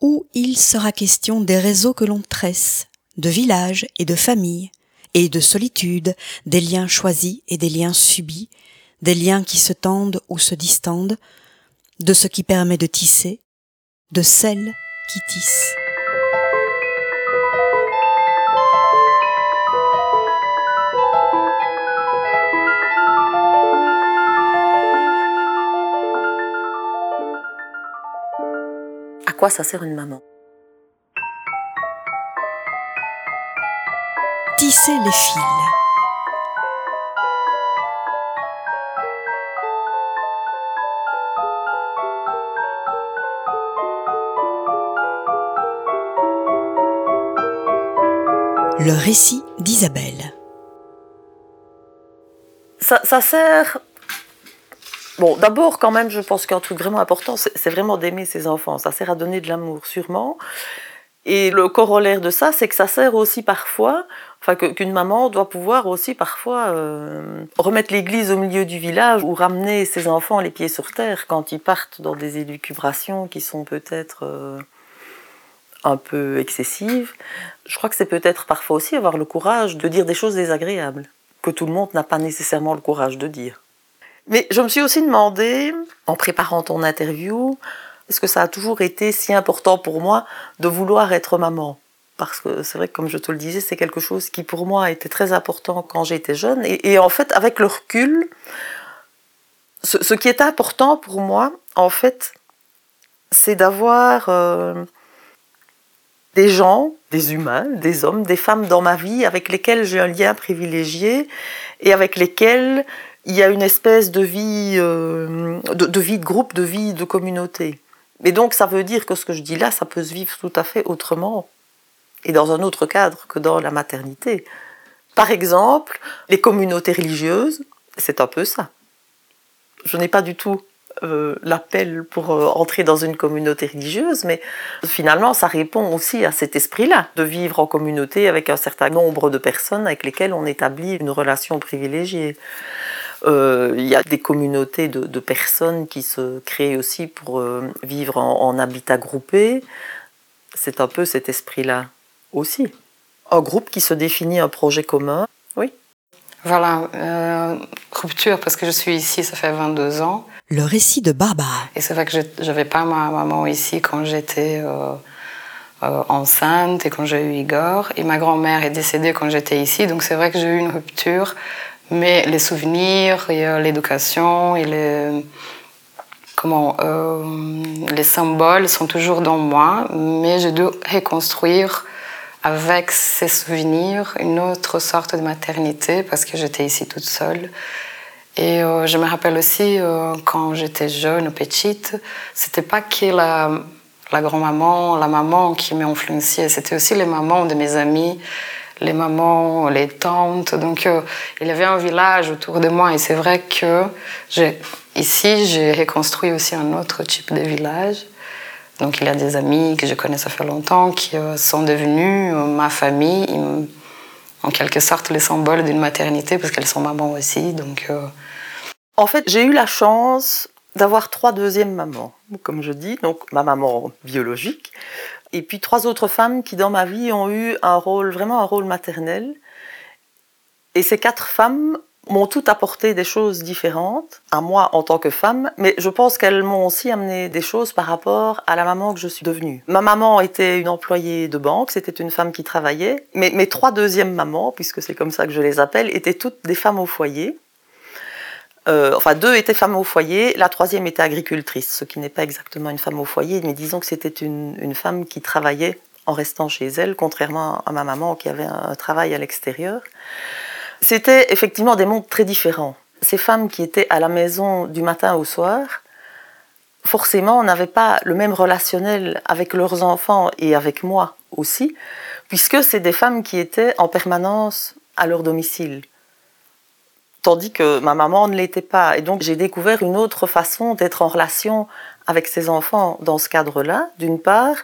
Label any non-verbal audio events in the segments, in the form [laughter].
où il sera question des réseaux que l'on tresse, de villages et de familles, et de solitude, des liens choisis et des liens subis, des liens qui se tendent ou se distendent, de ce qui permet de tisser, de celles qui tissent. Quoi ça sert une maman Tisser les fils. Le récit d'Isabelle. ça, ça sert. Bon, d'abord, quand même, je pense qu'un truc vraiment important, c'est vraiment d'aimer ses enfants. Ça sert à donner de l'amour, sûrement. Et le corollaire de ça, c'est que ça sert aussi parfois, enfin qu'une maman doit pouvoir aussi parfois euh, remettre l'église au milieu du village ou ramener ses enfants les pieds sur terre quand ils partent dans des élucubrations qui sont peut-être euh, un peu excessives. Je crois que c'est peut-être parfois aussi avoir le courage de dire des choses désagréables que tout le monde n'a pas nécessairement le courage de dire. Mais je me suis aussi demandé, en préparant ton interview, est-ce que ça a toujours été si important pour moi de vouloir être maman? Parce que c'est vrai que, comme je te le disais, c'est quelque chose qui pour moi était très important quand j'étais jeune. Et, en fait, avec le recul, ce, ce qui est important pour moi, en fait, c'est d'avoir euh, des gens, des humains, des hommes, des femmes dans ma vie avec lesquels j'ai un lien privilégié et avec lesquels il y a une espèce de vie, euh, de, vie de groupe, de vie de communauté. Mais donc ça veut dire que ce que je dis là, ça peut se vivre tout à fait autrement et dans un autre cadre que dans la maternité. Par exemple, les communautés religieuses, c'est un peu ça. Je n'ai pas du tout euh, l'appel pour euh, entrer dans une communauté religieuse, mais finalement, ça répond aussi à cet esprit-là, de vivre en communauté avec un certain nombre de personnes avec lesquelles on établit une relation privilégiée. Euh, Il y a des communautés de, de personnes qui se créent aussi pour euh, vivre en, en habitat groupé. C'est un peu cet esprit-là aussi. Un groupe qui se définit un projet commun. Oui. Voilà, euh, rupture parce que je suis ici, ça fait 22 ans. Le récit de Barbara. Et c'est vrai que je n'avais pas ma maman ici quand j'étais euh, euh, enceinte et quand j'ai eu Igor. Et ma grand-mère est décédée quand j'étais ici, donc c'est vrai que j'ai eu une rupture. Mais les souvenirs et l'éducation et les, comment, euh, les symboles sont toujours dans moi, mais je dois reconstruire avec ces souvenirs une autre sorte de maternité parce que j'étais ici toute seule. Et euh, je me rappelle aussi euh, quand j'étais jeune, petite, c'était pas que la, la grand-maman, la maman qui m'a influencée, c'était aussi les mamans de mes amis, les mamans, les tantes. Donc euh, il y avait un village autour de moi et c'est vrai que ici j'ai reconstruit aussi un autre type de village. Donc il y a des amis que je connais ça fait longtemps qui euh, sont devenus euh, ma famille, en quelque sorte les symboles d'une maternité parce qu'elles sont mamans aussi. Donc En fait, j'ai eu la chance d'avoir trois deuxièmes mamans, comme je dis, donc ma maman biologique, et puis trois autres femmes qui dans ma vie ont eu un rôle, vraiment un rôle maternel. Et ces quatre femmes m'ont toutes apporté des choses différentes à moi en tant que femme, mais je pense qu'elles m'ont aussi amené des choses par rapport à la maman que je suis devenue. Ma maman était une employée de banque, c'était une femme qui travaillait, mais mes trois deuxièmes mamans, puisque c'est comme ça que je les appelle, étaient toutes des femmes au foyer. Euh, enfin, deux étaient femmes au foyer, la troisième était agricultrice, ce qui n'est pas exactement une femme au foyer, mais disons que c'était une, une femme qui travaillait en restant chez elle, contrairement à ma maman qui avait un, un travail à l'extérieur. C'était effectivement des mondes très différents. Ces femmes qui étaient à la maison du matin au soir, forcément, n'avaient pas le même relationnel avec leurs enfants et avec moi aussi, puisque c'est des femmes qui étaient en permanence à leur domicile tandis que ma maman ne l'était pas. Et donc j'ai découvert une autre façon d'être en relation avec ses enfants dans ce cadre-là, d'une part.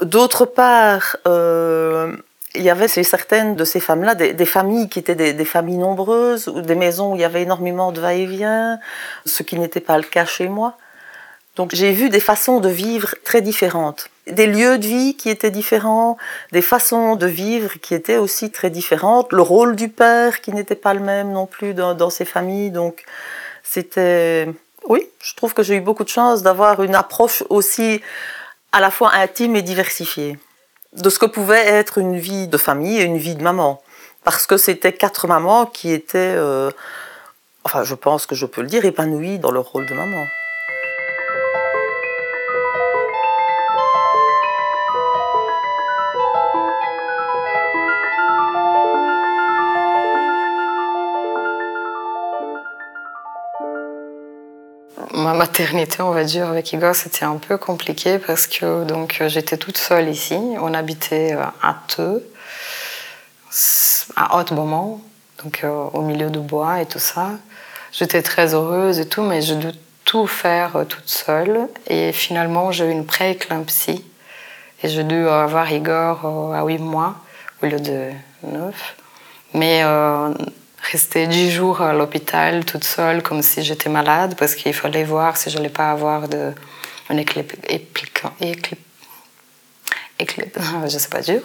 D'autre part, euh, il y avait certaines de ces femmes-là des, des familles qui étaient des, des familles nombreuses, ou des maisons où il y avait énormément de va-et-vient, ce qui n'était pas le cas chez moi. Donc j'ai vu des façons de vivre très différentes, des lieux de vie qui étaient différents, des façons de vivre qui étaient aussi très différentes, le rôle du père qui n'était pas le même non plus dans, ces familles. Donc c'était, oui, je trouve que j'ai eu beaucoup de chance d'avoir une approche aussi à la fois intime et diversifiée de ce que pouvait être une vie de famille et une vie de maman. Parce que c'était quatre mamans qui étaient, euh, enfin je pense que je peux le dire, épanouies dans leur rôle de maman. Ma maternité, on va dire, avec Igor, c'était un peu compliqué parce que donc j'étais toute seule ici. On habitait euh, à Teux, à Haute-Beaumont, donc euh, au milieu du bois et tout ça. J'étais très heureuse et tout, mais je devais tout faire euh, toute seule. Et finalement, j'ai eu une pré-éclampsie. Et j'ai dû avoir Igor à 8 mois au lieu de 9. Mais rester dix jours à l'hôpital toute seule comme si j'étais malade parce qu'il fallait voir si je n'allais pas avoir de, un éclip, éclip, éclip, [laughs] je sais pas dur.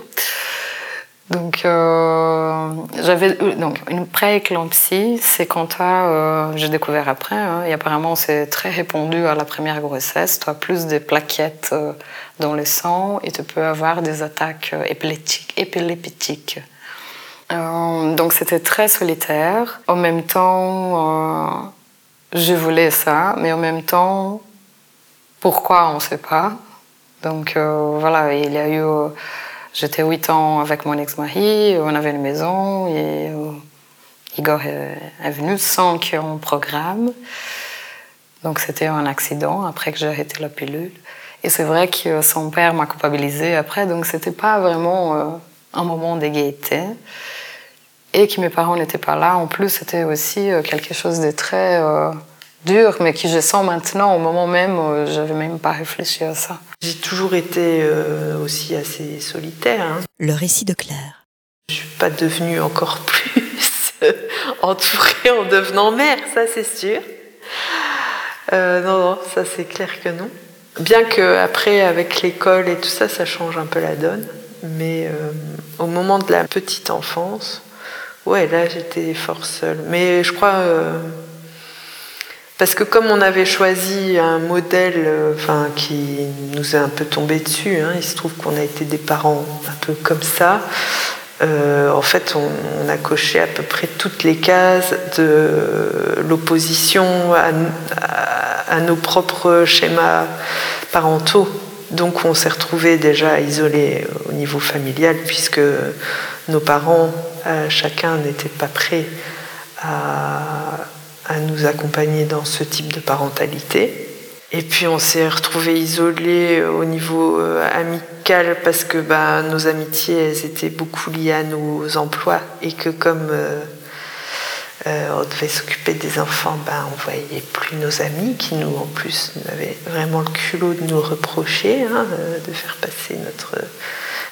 Donc euh, j'avais donc une pré-éclampsie, c'est quand euh, j'ai découvert après, hein, et apparemment c'est très répandu à la première grossesse. Tu as plus de plaquettes euh, dans le sang et tu peux avoir des attaques épileptiques. Euh, donc c'était très solitaire. En même temps, euh, je voulais ça, mais en même temps, pourquoi on ne sait pas. Donc euh, voilà, il y a eu. J'étais 8 ans avec mon ex-mari, on avait une maison et Igor est, venu sans qu'on programme. Donc c'était un accident après que j'ai arrêté la pilule. Et c'est vrai que son père m'a culpabilisé après, donc c'était pas vraiment un moment de gaieté et que mes parents n'étaient pas là. En plus, c'était aussi euh, quelque chose de très euh, dur, mais que je sens maintenant, au moment même, euh, je n'avais même pas réfléchi à ça. J'ai toujours été aussi assez solitaire. Hein. Le récit de Claire. Je suis pas devenue encore [laughs] plus entourée en devenant mère, ça c'est sûr. non, non, ça c'est clair que non. Bien que après, avec l'école et tout ça, ça change un peu la donne. Mais au moment de la petite enfance, Ouais, là j'étais fort seule. Mais je crois. Euh, parce que comme on avait choisi un modèle euh, qui nous est un peu tombé dessus, hein, il se trouve qu'on a été des parents un peu comme ça. Euh, en fait, on, a coché à peu près toutes les cases de l'opposition à, à, nos propres schémas parentaux. Donc on s'est retrouvés déjà isolés au niveau familial puisque nos parents euh, chacun n'était pas prêt à, nous accompagner dans ce type de parentalité. Et puis on s'est retrouvés isolés au niveau euh, amical parce que bah, nos amitiés étaient beaucoup liées à nos emplois et que comme euh, on devait s'occuper des enfants, bah, on voyait plus nos amis qui nous en plus avaient vraiment le culot de nous reprocher hein, de faire passer notre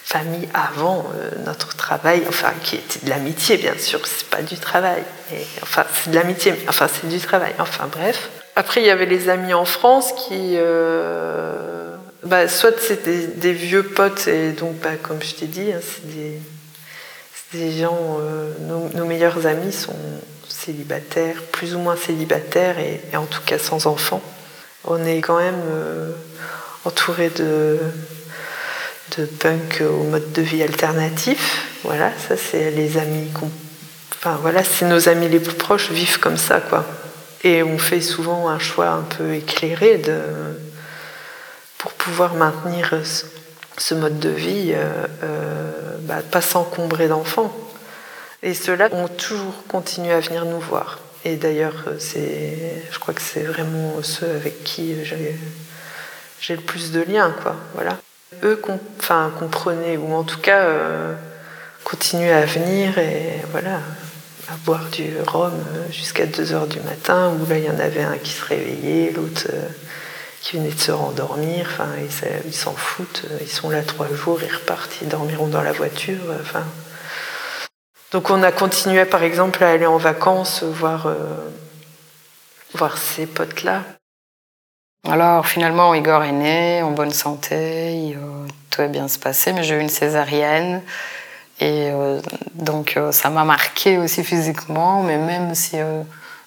famille avant euh, notre travail, enfin qui était de l'amitié bien sûr, c'est pas du travail, et, enfin c'est de l'amitié, enfin c'est du travail, enfin bref. Après il y avait les amis en France qui, euh, bah, soit c'était des, vieux potes et donc bah, comme je t'ai dit, hein, c'est des, des, gens, euh, nos, meilleurs amis sont célibataires, plus ou moins célibataires et, et en tout cas sans enfants. On est quand même entouré de de punk au mode de vie alternatif. Voilà, ça c'est les amis Enfin voilà, c'est nos amis les plus proches vivent comme ça, quoi. Et on fait souvent un choix un peu éclairé de... pour pouvoir maintenir ce mode de vie, euh, euh, bah, pas s'encombrer d'enfants. Et ceux-là ont toujours continué à venir nous voir. Et d'ailleurs, c'est, je crois que c'est vraiment ceux avec qui j'ai, j'ai le plus de liens, quoi. Voilà eux enfin, comprenaient, ou en tout cas euh, continuaient à venir et voilà, à boire du rhum jusqu'à 2 heures du matin, où là il y en avait un qui se réveillait, l'autre euh, qui venait de se rendormir, enfin, ils s'en foutent, ils sont là trois jours, ils repartent, ils dormiront dans la voiture, enfin. Donc on a continué par exemple à aller en vacances, voir, euh, voir ces potes-là. Alors finalement, Igor est né en bonne santé, tout a bien se passé, mais j'ai eu une césarienne. Et euh, donc ça m'a marqué aussi physiquement, mais même si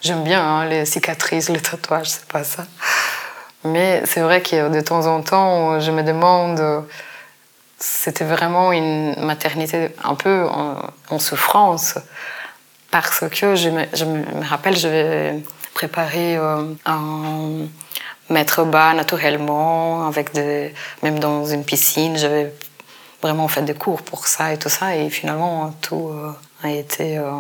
j'aime bien hein, les cicatrices, les tatouages, c'est pas ça. Mais c'est vrai que de temps en temps, je me demande, c'était vraiment une maternité un peu en, souffrance, parce que je me, rappelle, je vais préparer euh, un maître bas naturellement, avec même dans une piscine, j'avais vraiment fait des cours pour ça et tout ça, et finalement tout euh, a été euh,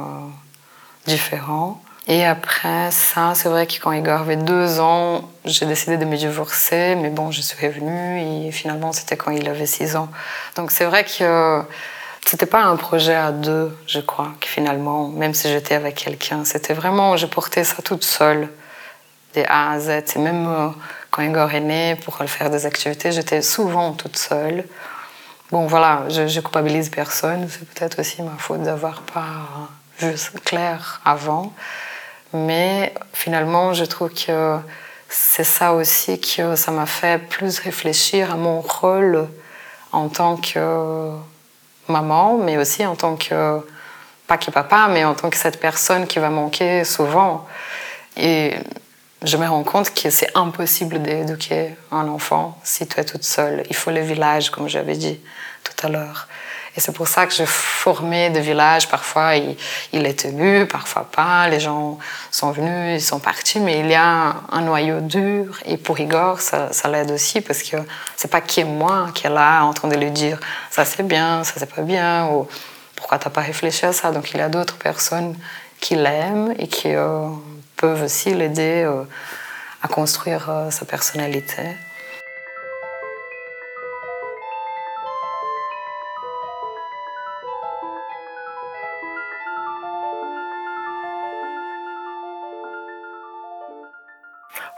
différent. Et après ça, c'est vrai que quand Igor avait deux ans, j'ai décidé de me divorcer, mais bon, je suis revenue. Et finalement c'était quand il avait six ans. Donc c'est vrai que c'était pas un projet à deux, je crois, que finalement, même si j'étais avec quelqu'un, c'était vraiment, je portais ça toute seule, des A à Z. Et même euh, quand Igor est né, pour faire des activités, j'étais souvent toute seule. Bon, voilà, je, je culpabilise personne, c'est peut-être aussi ma faute d'avoir pas vu clair avant. Mais finalement, je trouve que c'est ça aussi que ça m'a fait plus réfléchir à mon rôle en tant que maman, mais aussi en tant que, pas que papa, mais en tant que cette personne qui va manquer souvent. Et je me rends compte que c'est impossible d'éduquer un enfant si tu es toute seule. Il faut le village, comme j'avais dit tout à l'heure. Et c'est pour ça que je formais des villages. Parfois, il, est tenu, parfois pas. Les gens sont venus, ils sont partis, mais il y a un, noyau dur. Et pour Igor, ça, ça l'aide aussi parce que c'est pas qui est moi qui est là en train de lui dire ça c'est bien, ça c'est pas bien, ou pourquoi t'as pas réfléchi à ça? Donc il y a d'autres personnes qui l'aiment et qui euh, peuvent aussi l'aider euh, à construire euh, sa personnalité.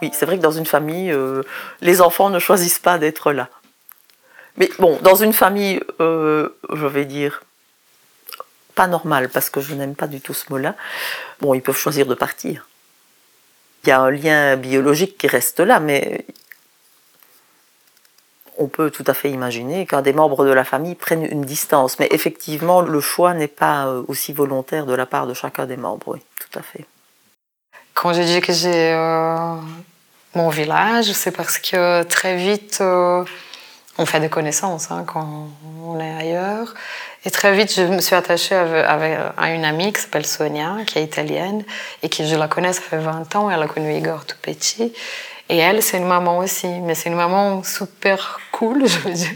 Oui, c'est vrai que dans une famille, euh, les enfants ne choisissent pas d'être là. Mais bon, dans une famille, je vais dire, pas normale, parce que je n'aime pas du tout ce mot-là, bon, ils peuvent choisir de partir. Il y a un lien biologique qui reste là, mais on peut tout à fait imaginer qu'un des membres de la famille prenne une distance. Mais effectivement, le choix n'est pas euh, aussi volontaire de la part de chacun des membres, oui, tout à fait. Quand j'ai dit que j'ai euh, mon village, c'est parce que très vite, euh, on fait des connaissances hein, quand on est ailleurs. Et très vite, je me suis attachée avec, à une amie qui s'appelle Sonia, qui est italienne, et qui, je la connais, ça fait 20 ans. Elle a connu Igor tout petit. Et elle, c'est une maman aussi, mais c'est une maman super cool, [laughs] je veux dire,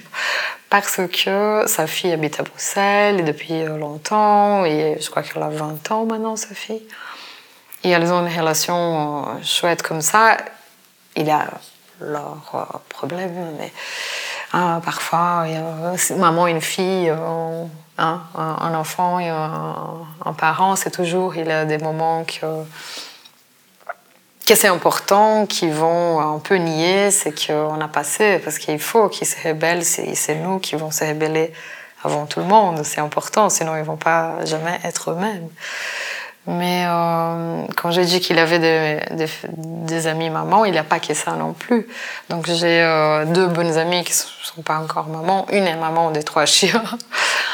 parce que sa fille habite à Bruxelles depuis longtemps, et je crois qu'elle a 20 ans maintenant, sa fille. Et elles ont une relation euh, chouette comme ça. Il a leurs euh, problèmes, mais hein, parfois, maman une fille, euh, hein, un, enfant et un, parent, c'est toujours, il y a des moments que, que c'est important, qui vont un peu nier ce qu'on a passé, parce qu'il faut qu'ils se rebellent, c'est nous qui vont se rebeller avant tout le monde, c'est important, sinon ils vont pas jamais être eux-mêmes. Mais euh, quand j'ai dit qu'il avait des, amis mamans, il n'y a pas que ça non plus. Donc j'ai euh, deux bonnes amies qui ne sont pas encore mamans. Une est maman des trois chiens.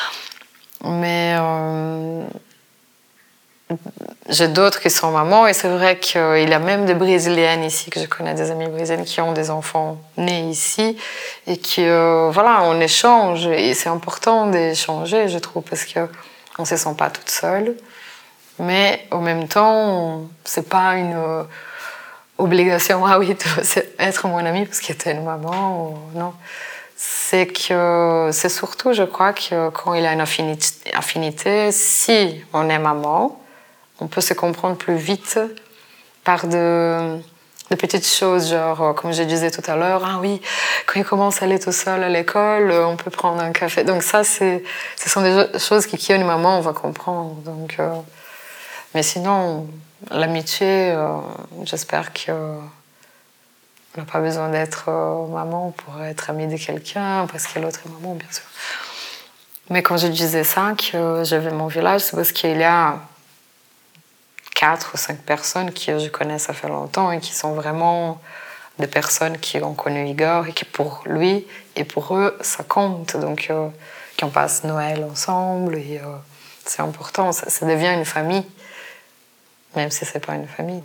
[laughs] Mais euh, j'ai d'autres qui sont mamans. Et c'est vrai qu'il y a même des Brésiliennes ici, que je connais des amies brésiliennes qui ont des enfants nés ici. Et qui, voilà, on échange. Et c'est important d'échanger, je trouve, parce qu'on ne se sent pas toute seule. Mais en même temps, c'est pas une euh, obligation. Ah oui, tu [laughs] veux être mon ami parce que tu es une maman. Ou... Non. C'est que c'est surtout, je crois, que quand il y a une affinité, si on est maman, on peut se comprendre plus vite par de, de petites choses, genre, euh, comme je disais tout à l'heure, ah oui, quand il commence à aller tout seul à l'école, euh, on peut prendre un café. Donc ça, c'est, ce sont des choses qui, qui une maman, on va comprendre. Donc, mais sinon, l'amitié, euh, j'espère qu'on n'a pas besoin d'être euh, maman pour être amie de quelqu'un, parce a l'autre maman, bien sûr. Mais quand je disais ça, que j'avais mon village, c'est parce qu'il y a quatre ou cinq personnes que je connais ça fait longtemps et qui sont vraiment des personnes qui ont connu Igor et qui pour lui et pour eux, ça compte. Donc, euh, qu'on passe Noël ensemble et euh, c'est important. Ça, devient une famille, même si c'est pas une famille.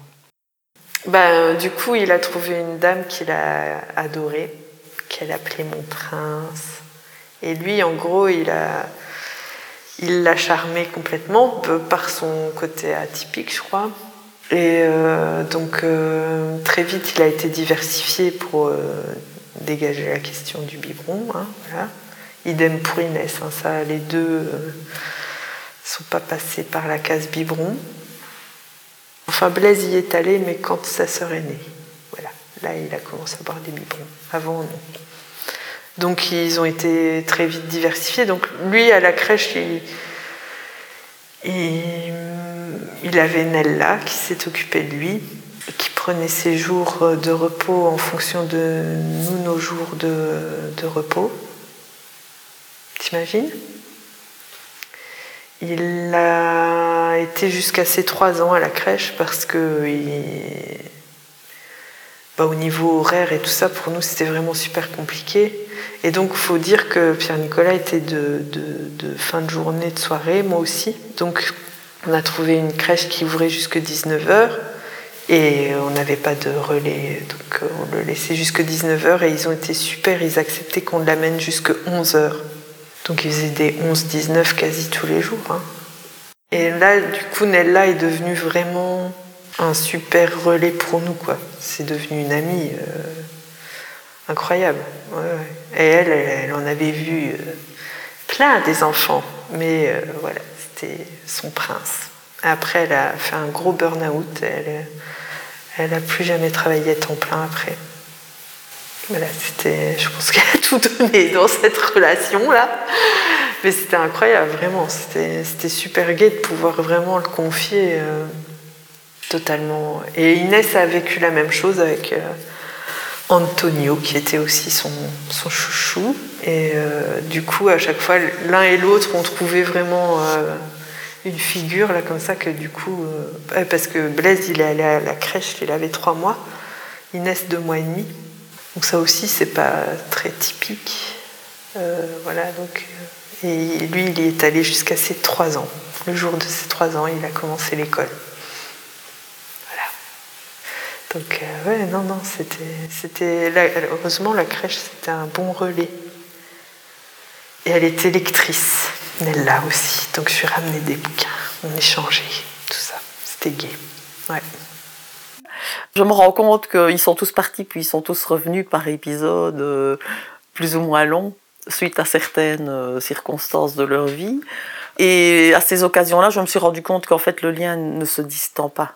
Ben, du coup, il a trouvé une dame qu'il a adorée, qu'elle appelait mon prince. Et lui, en gros, il a, il l'a charmé complètement par son côté atypique, je crois. Et euh, donc euh, très vite, il a été diversifié pour euh, dégager la question du biberon. Hein, voilà. Idem pour Inès, hein, ça, les deux ne sont pas passés par la case biberon. Enfin, Blaise y est allé, mais quand sa sœur est née. Voilà, là, il a commencé à boire des biberons. Avant, non. Donc, ils ont été très vite diversifiés. Donc, lui, à la crèche, il, avait Nella qui s'est occupée de lui, qui prenait ses jours de repos en fonction de nous, nos jours de, repos. T'imagines? Il a été jusqu'à ses trois ans à la crèche parce que bah, au niveau horaire et tout ça, pour nous, c'était vraiment super compliqué. Et donc, il faut dire que Pierre-Nicolas était de, fin de journée, de soirée, moi aussi. Donc, on a trouvé une crèche qui ouvrait jusque 19h et on n'avait pas de relais, donc on le laissait jusque 19h et ils ont été super, ils acceptaient qu'on l'amène jusque 11h. Donc ils faisaient des 11-19 quasi tous les jours. Hein. Et là, du coup, Nella est devenue vraiment un super relais pour nous, quoi. C'est devenu une amie euh, incroyable. Et elle, elle, en avait vu euh, plein des enfants, mais voilà, son prince. Après, elle a fait un gros burn-out. Elle, elle n'a plus jamais travaillé à temps plein après. C'était, je pense qu'elle a tout donné dans cette relation-là. Mais c'était incroyable, vraiment. C'était, super gai de pouvoir vraiment le confier euh, totalement. Et Inès a vécu la même chose avec euh, Antonio, qui était aussi son, chouchou. Et euh, du coup, à chaque fois, l'un et l'autre ont trouvé vraiment une figure là comme ça que du coup, parce que Blaise il est allé à la crèche, il avait trois mois, Inès deux mois et demi, donc ça aussi c'est pas très typique, euh, voilà donc euh, et lui il est allé jusqu'à ses trois ans. Le jour de ses trois ans, il a commencé l'école. Voilà. Donc ouais non non c'était c'était heureusement la crèche c'était un bon relais. Et elle était lectrice. Nella aussi. Donc je suis ramenée des bouquins, on échangeait, tout ça. C'était gai. Ouais. Je me rends compte qu'ils sont tous partis, puis ils sont tous revenus par épisode euh, plus ou moins long, suite à certaines euh, circonstances de leur vie. Et à ces occasions-là, je me suis rendu compte qu'en fait, le lien ne se distend pas.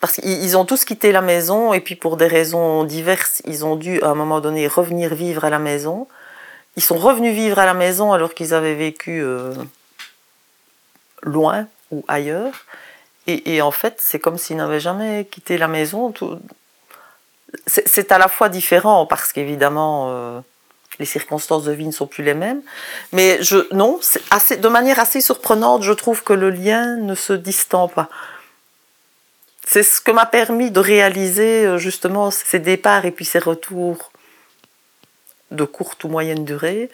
Parce qu'ils ont tous quitté la maison, et puis pour des raisons diverses, ils ont dû à un moment donné revenir vivre à la maison. Ils sont revenus vivre à la maison alors qu'ils avaient vécu euh, loin ou ailleurs. Et, en fait, c'est comme s'ils n'avaient jamais quitté la maison. C'est à la fois différent parce qu'évidemment, euh, les circonstances de vie ne sont plus les mêmes. Mais non, de manière assez surprenante, je trouve que le lien ne se distend pas. C'est ce que m'a permis de réaliser euh, justement ces départs et puis ces retours de courte ou moyenne durée.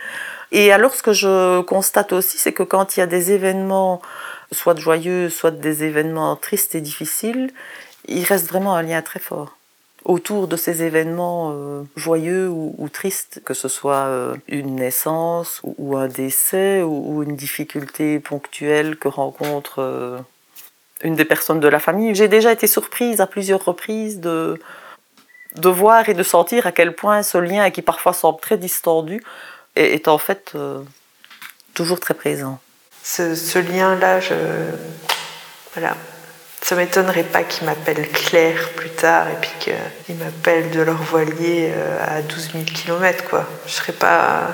Et alors ce que je constate aussi, c'est que quand il y a des événements, soit joyeux, soit des événements tristes et difficiles, il reste vraiment un lien très fort autour de ces événements euh, joyeux ou, tristes, que ce soit euh, une naissance ou, un décès ou, une difficulté ponctuelle que rencontre euh, une des personnes de la famille. J'ai déjà été surprise à plusieurs reprises de, de voir et de sentir à quel point ce lien, qui parfois semble très distendu, est, en fait toujours très présent. Ce, lien-là, je... voilà. Ça m'étonnerait pas qu'il m'appelle Claire plus tard et puis qu'il m'appelle de leur voilier euh, à 12 000 km. Quoi. Je serais pas.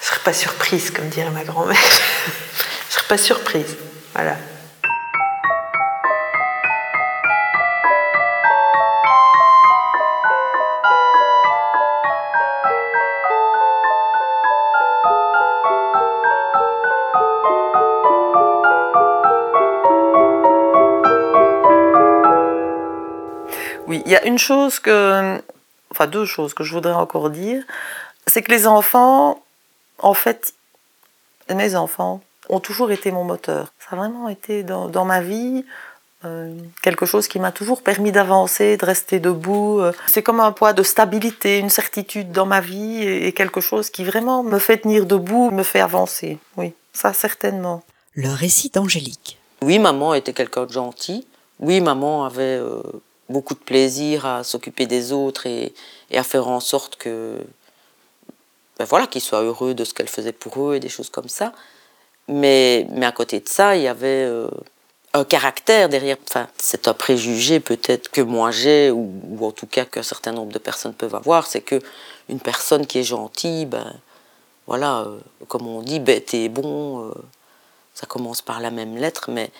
Je serais pas surprise, comme dirait ma grand-mère. [laughs] je serais pas surprise. Voilà. Il y a une chose que, enfin deux choses que je voudrais encore dire, c'est que les enfants, en fait, mes enfants ont toujours été mon moteur. Ça a vraiment été dans, ma vie euh, quelque chose qui m'a toujours permis d'avancer, de rester debout. C'est comme un poids de stabilité, une certitude dans ma vie et quelque chose qui vraiment me fait tenir debout, me fait avancer. Oui, ça certainement. Le récit d'Angélique. Oui, maman était quelqu'un de gentil. Oui, maman avait euh, beaucoup de plaisir à s'occuper des autres et, à faire en sorte que, ben voilà, qu'ils soient heureux de ce qu'elle faisait pour eux et des choses comme ça. Mais, mais à côté de ça, il y avait euh, un caractère derrière. Enfin, c'est un préjugé peut-être que moi j'ai, ou, en tout cas qu'un certain nombre de personnes peuvent avoir, c'est que une personne qui est gentille, ben voilà, euh, comme on dit, bête et bon, ça commence par la même lettre, mais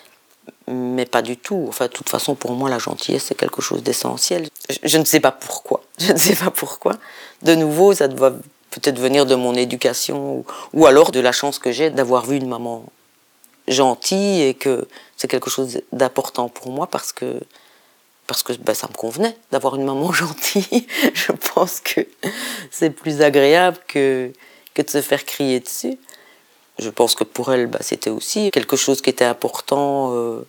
mais pas du tout. Enfin, de toute façon, pour moi, la gentillesse, c'est quelque chose d'essentiel. Je, ne sais pas pourquoi. [laughs] Je ne sais pas pourquoi. De nouveau, ça doit peut-être venir de mon éducation ou, alors de la chance que j'ai d'avoir vu une maman gentille et que c'est quelque chose d'important pour moi parce que parce que ben, ça me convenait d'avoir une maman [laughs] gentille. Je pense que c'est plus agréable que, que de se faire crier dessus. Je pense que pour elle, bah, c'était aussi quelque chose qui était important. Euh,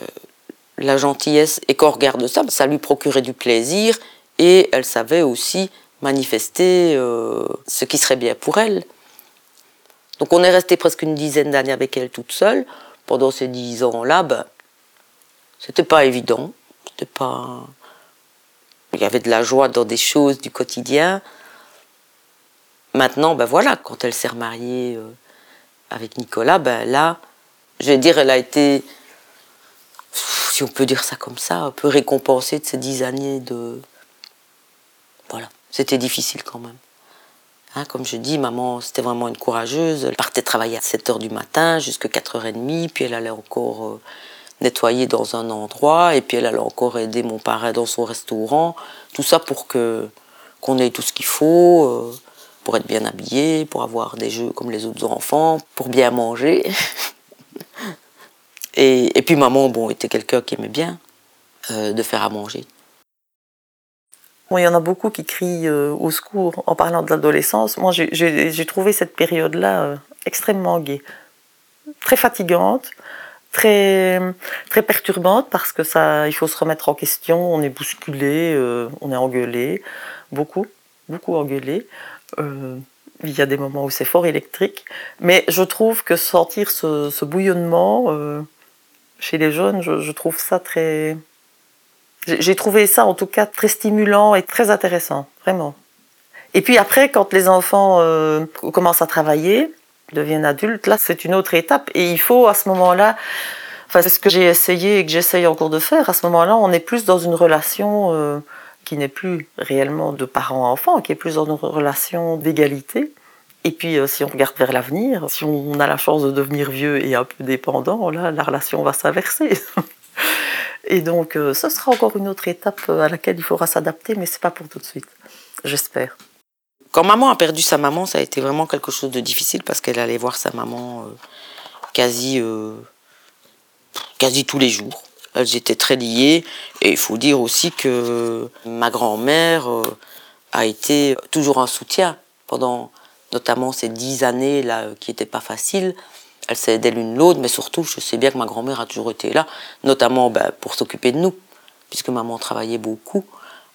euh, la gentillesse, et qu'au regard de ça, ça lui procurait du plaisir et elle savait aussi manifester euh, ce qui serait bien pour elle. Donc on est resté presque une dizaine d'années avec elle toute seule. Pendant ces dix ans-là, ben, c'était pas évident. C'était pas. Il y avait de la joie dans des choses du quotidien. Maintenant, ben voilà, quand elle s'est remariée avec Nicolas, ben là, je vais dire, elle a été, si on peut dire ça comme ça, un peu récompensée de ces dix années de. Voilà, c'était difficile quand même. Hein, comme je dis, maman, c'était vraiment une courageuse. Elle partait travailler à 7 h du matin jusqu'à 4h30, puis elle allait encore euh, nettoyer dans un endroit, et puis elle allait encore aider mon parrain dans son restaurant. Tout ça pour que qu'on ait tout ce qu'il faut. Euh, pour être bien habillé, pour avoir des jeux comme les autres enfants, pour bien manger. [laughs] et, puis maman, bon, était quelqu'un qui aimait bien euh, de faire à manger. il y en a beaucoup qui crient euh, au secours en parlant de l'adolescence. Moi, j'ai trouvé cette période-là euh, extrêmement gaie, très fatigante, très, très perturbante parce que ça, il faut se remettre en question. On est bousculé, on est engueulé, beaucoup, beaucoup engueulé. Euh, il y a des moments où c'est fort électrique, mais je trouve que sentir ce, bouillonnement euh, chez les jeunes, je, trouve ça très. J'ai trouvé ça en tout cas très stimulant et très intéressant, vraiment. Et puis après, quand les enfants euh, commencent à travailler, deviennent adultes, là c'est une autre étape et il faut à ce moment-là. Enfin, c'est ce que j'ai essayé et que j'essaye encore de faire. À ce moment-là, on est plus dans une relation qui n'est plus réellement de parents-enfants, qui est plus dans une relation d'égalité. Et puis, euh, si on regarde vers l'avenir, si on a la chance de devenir vieux et un peu dépendant, là, la relation va s'inverser. [laughs] et donc, euh, ce sera encore une autre étape euh, à laquelle il faudra s'adapter, mais c'est pas pour tout de suite. J'espère. Quand maman a perdu sa maman, ça a été vraiment quelque chose de difficile parce qu'elle allait voir sa maman quasi, quasi tous les jours. Elles étaient très liées. Et il faut dire aussi que ma grand-mère euh, a été toujours un soutien pendant notamment ces dix années là qui n'étaient pas faciles. Elle s'est aidée l'une l'autre, mais surtout, je sais bien que ma grand-mère a toujours été là, notamment ben, pour s'occuper de nous, puisque maman travaillait beaucoup.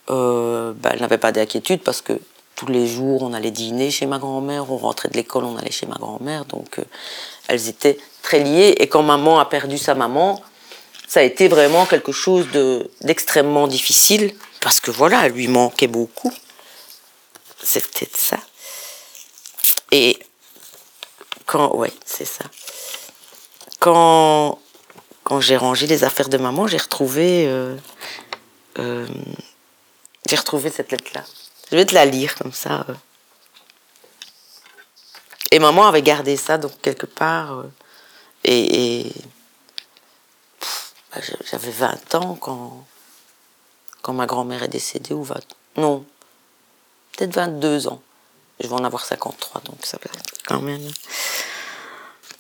Euh, ben, elle n'avait pas d'inquiétude parce que tous les jours, on allait dîner chez ma grand-mère, on rentrait de l'école, on allait chez ma grand-mère. Donc, euh, elles étaient très liées. Et quand maman a perdu sa maman, ça a été vraiment quelque chose d'extrêmement difficile parce que voilà, elle lui manquait beaucoup. C'est peut-être ça. Et quand, ouais, c'est ça. Quand, quand j'ai rangé les affaires de maman, j'ai retrouvé, euh, euh, j'ai retrouvé cette lettre-là. Je vais te la lire comme ça. Euh. Et maman avait gardé ça donc quelque part. et bah, j'avais 20 ans quand, quand ma grand-mère est décédée, ou 20, non, peut-être 22 ans. Je vais en avoir 53, donc ça va quand même.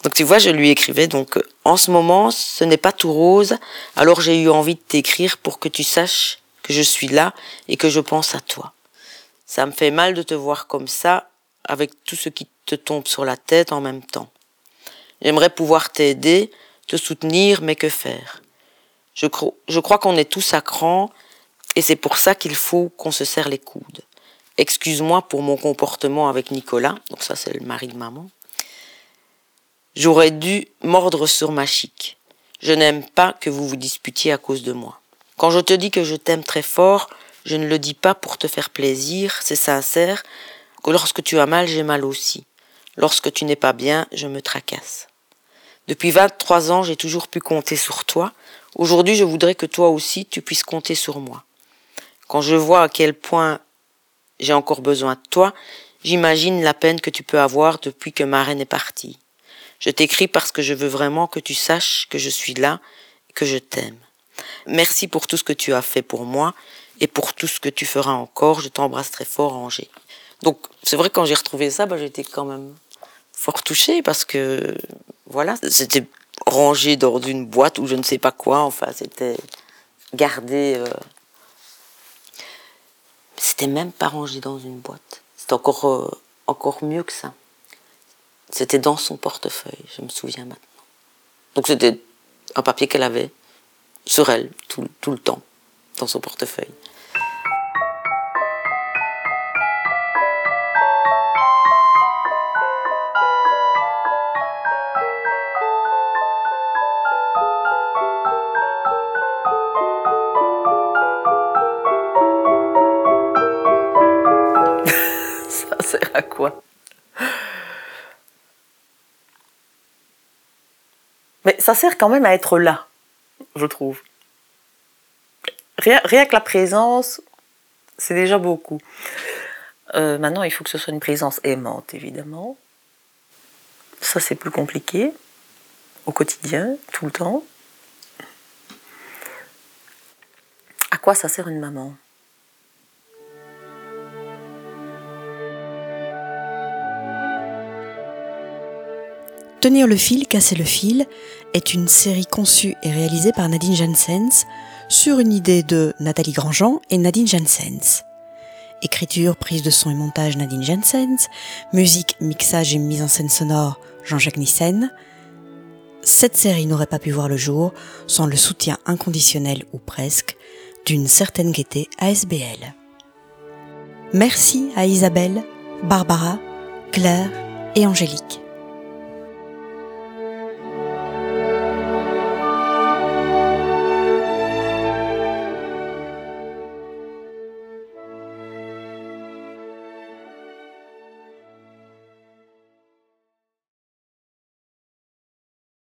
Donc tu vois, je lui écrivais, donc en ce moment, ce n'est pas tout rose, alors j'ai eu envie de t'écrire pour que tu saches que je suis là et que je pense à toi. Ça me fait mal de te voir comme ça, avec tout ce qui te tombe sur la tête en même temps. J'aimerais pouvoir t'aider, te soutenir, mais que faire? Je, crois qu'on est tous à cran et c'est pour ça qu'il faut qu'on se serre les coudes. Excuse-moi pour mon comportement avec Nicolas, donc ça c'est le mari de maman. J'aurais dû mordre sur ma chic. Je n'aime pas que vous vous disputiez à cause de moi. Quand je te dis que je t'aime très fort, je ne le dis pas pour te faire plaisir, c'est sincère, que lorsque tu as mal, j'ai mal aussi. Lorsque tu n'es pas bien, je me tracasse. Depuis 23 ans, j'ai toujours pu compter sur toi. Aujourd'hui, je voudrais que toi aussi, tu puisses compter sur moi. Quand je vois à quel point j'ai encore besoin de toi, j'imagine la peine que tu peux avoir depuis que ma reine est partie. Je t'écris parce que je veux vraiment que tu saches que je suis là, que je t'aime. Merci pour tout ce que tu as fait pour moi et pour tout ce que tu feras encore. Je t'embrasse très fort, Angers. Donc, c'est vrai, quand j'ai retrouvé ça, bah, j'étais quand même fort touchée parce que, voilà, c'était rangé dans une boîte ou je ne sais pas quoi. Enfin, c'était gardé. Euh, c'était même pas rangé dans une boîte. C'était encore, euh, encore mieux que ça. C'était dans son portefeuille, je me souviens maintenant. Donc c'était un papier qu'elle avait sur elle tout, tout le temps, dans son portefeuille. Ça sert quand même à être là, je trouve. Rien, que la présence, c'est déjà beaucoup. Euh, maintenant, il faut que ce soit une présence aimante, évidemment. Ça, c'est plus compliqué. Au quotidien, tout le temps. À quoi ça sert une maman? Tenir le fil, casser le fil est une série conçue et réalisée par Nadine Jansens sur une idée de Nathalie Grandjean et Nadine Jansens. Écriture, prise de son et montage Nadine Jansens, musique, mixage et mise en scène sonore Jean-Jacques Nissen. Cette série n'aurait pas pu voir le jour sans le soutien inconditionnel ou presque d'une certaine gaieté ASBL. Merci à Isabelle, Barbara, Claire et Angélique.